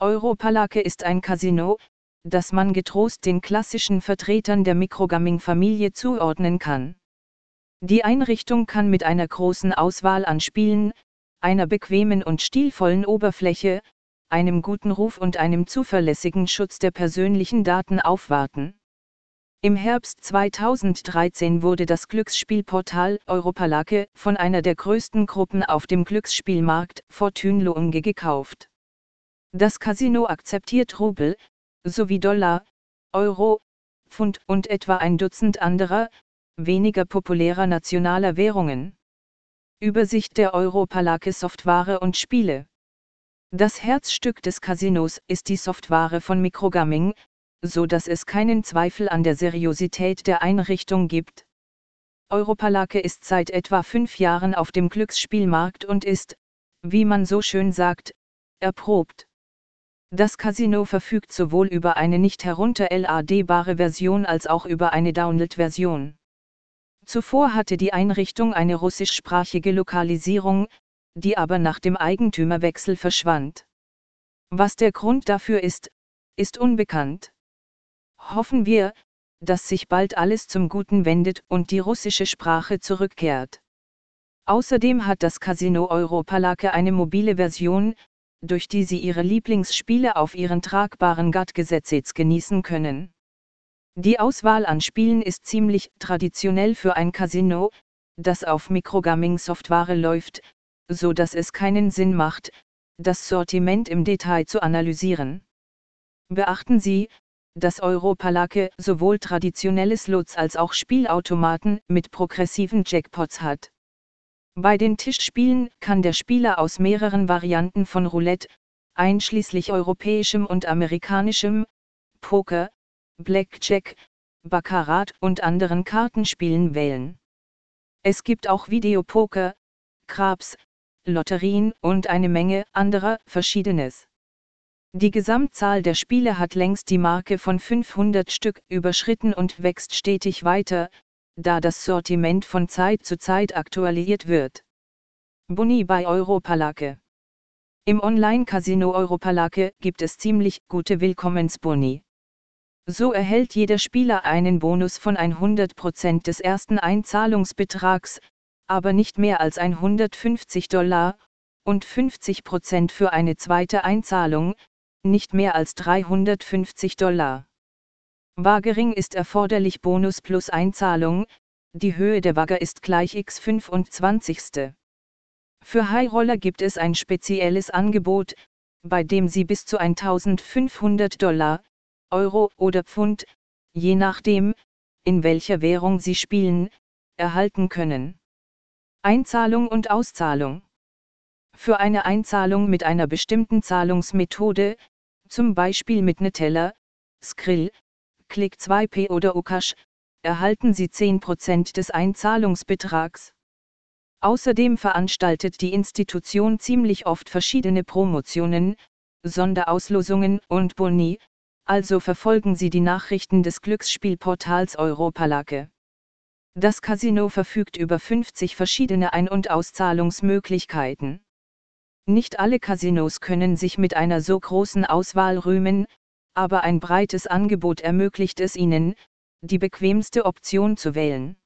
Europalake ist ein Casino, das man getrost den klassischen Vertretern der Mikrogaming-Familie zuordnen kann. Die Einrichtung kann mit einer großen Auswahl an Spielen, einer bequemen und stilvollen Oberfläche, einem guten Ruf und einem zuverlässigen Schutz der persönlichen Daten aufwarten. Im Herbst 2013 wurde das Glücksspielportal Europalake von einer der größten Gruppen auf dem Glücksspielmarkt, Fortune Loonge gekauft. Das Casino akzeptiert Rubel, sowie Dollar, Euro, Pfund und etwa ein Dutzend anderer, weniger populärer nationaler Währungen. Übersicht der Europalake Software und Spiele. Das Herzstück des Casinos ist die Software von Microgaming, so dass es keinen Zweifel an der Seriosität der Einrichtung gibt. Europalake ist seit etwa fünf Jahren auf dem Glücksspielmarkt und ist, wie man so schön sagt, erprobt. Das Casino verfügt sowohl über eine nicht herunterladbare Version als auch über eine Download-Version. Zuvor hatte die Einrichtung eine russischsprachige Lokalisierung, die aber nach dem Eigentümerwechsel verschwand. Was der Grund dafür ist, ist unbekannt. Hoffen wir, dass sich bald alles zum Guten wendet und die russische Sprache zurückkehrt. Außerdem hat das Casino Europalake eine mobile Version, durch die Sie Ihre Lieblingsspiele auf Ihren tragbaren Gattgesetzes genießen können. Die Auswahl an Spielen ist ziemlich traditionell für ein Casino, das auf Mikrogaming-Software läuft, so dass es keinen Sinn macht, das Sortiment im Detail zu analysieren. Beachten Sie, dass Europalake sowohl traditionelle Slots als auch Spielautomaten mit progressiven Jackpots hat. Bei den Tischspielen kann der Spieler aus mehreren Varianten von Roulette, einschließlich europäischem und amerikanischem, Poker, Blackjack, Baccarat und anderen Kartenspielen wählen. Es gibt auch Videopoker, Krabs, Lotterien und eine Menge anderer Verschiedenes. Die Gesamtzahl der Spiele hat längst die Marke von 500 Stück überschritten und wächst stetig weiter, da das Sortiment von Zeit zu Zeit aktualisiert wird. Boni bei Europalake Im Online-Casino Europalake gibt es ziemlich gute Willkommensboni. So erhält jeder Spieler einen Bonus von 100% des ersten Einzahlungsbetrags, aber nicht mehr als 150 Dollar, und 50% für eine zweite Einzahlung, nicht mehr als 350 Dollar. War gering ist erforderlich Bonus plus Einzahlung, die Höhe der Wagger ist gleich x 25. Für Highroller gibt es ein spezielles Angebot, bei dem Sie bis zu 1500 Dollar, Euro oder Pfund, je nachdem, in welcher Währung Sie spielen, erhalten können. Einzahlung und Auszahlung. Für eine Einzahlung mit einer bestimmten Zahlungsmethode, zum Beispiel mit Netella, Skrill, Click 2P oder Okash, erhalten Sie 10% des Einzahlungsbetrags. Außerdem veranstaltet die Institution ziemlich oft verschiedene Promotionen, Sonderauslosungen und Boni, also verfolgen Sie die Nachrichten des Glücksspielportals Europalake. Das Casino verfügt über 50 verschiedene Ein- und Auszahlungsmöglichkeiten. Nicht alle Casinos können sich mit einer so großen Auswahl rühmen, aber ein breites Angebot ermöglicht es ihnen, die bequemste Option zu wählen.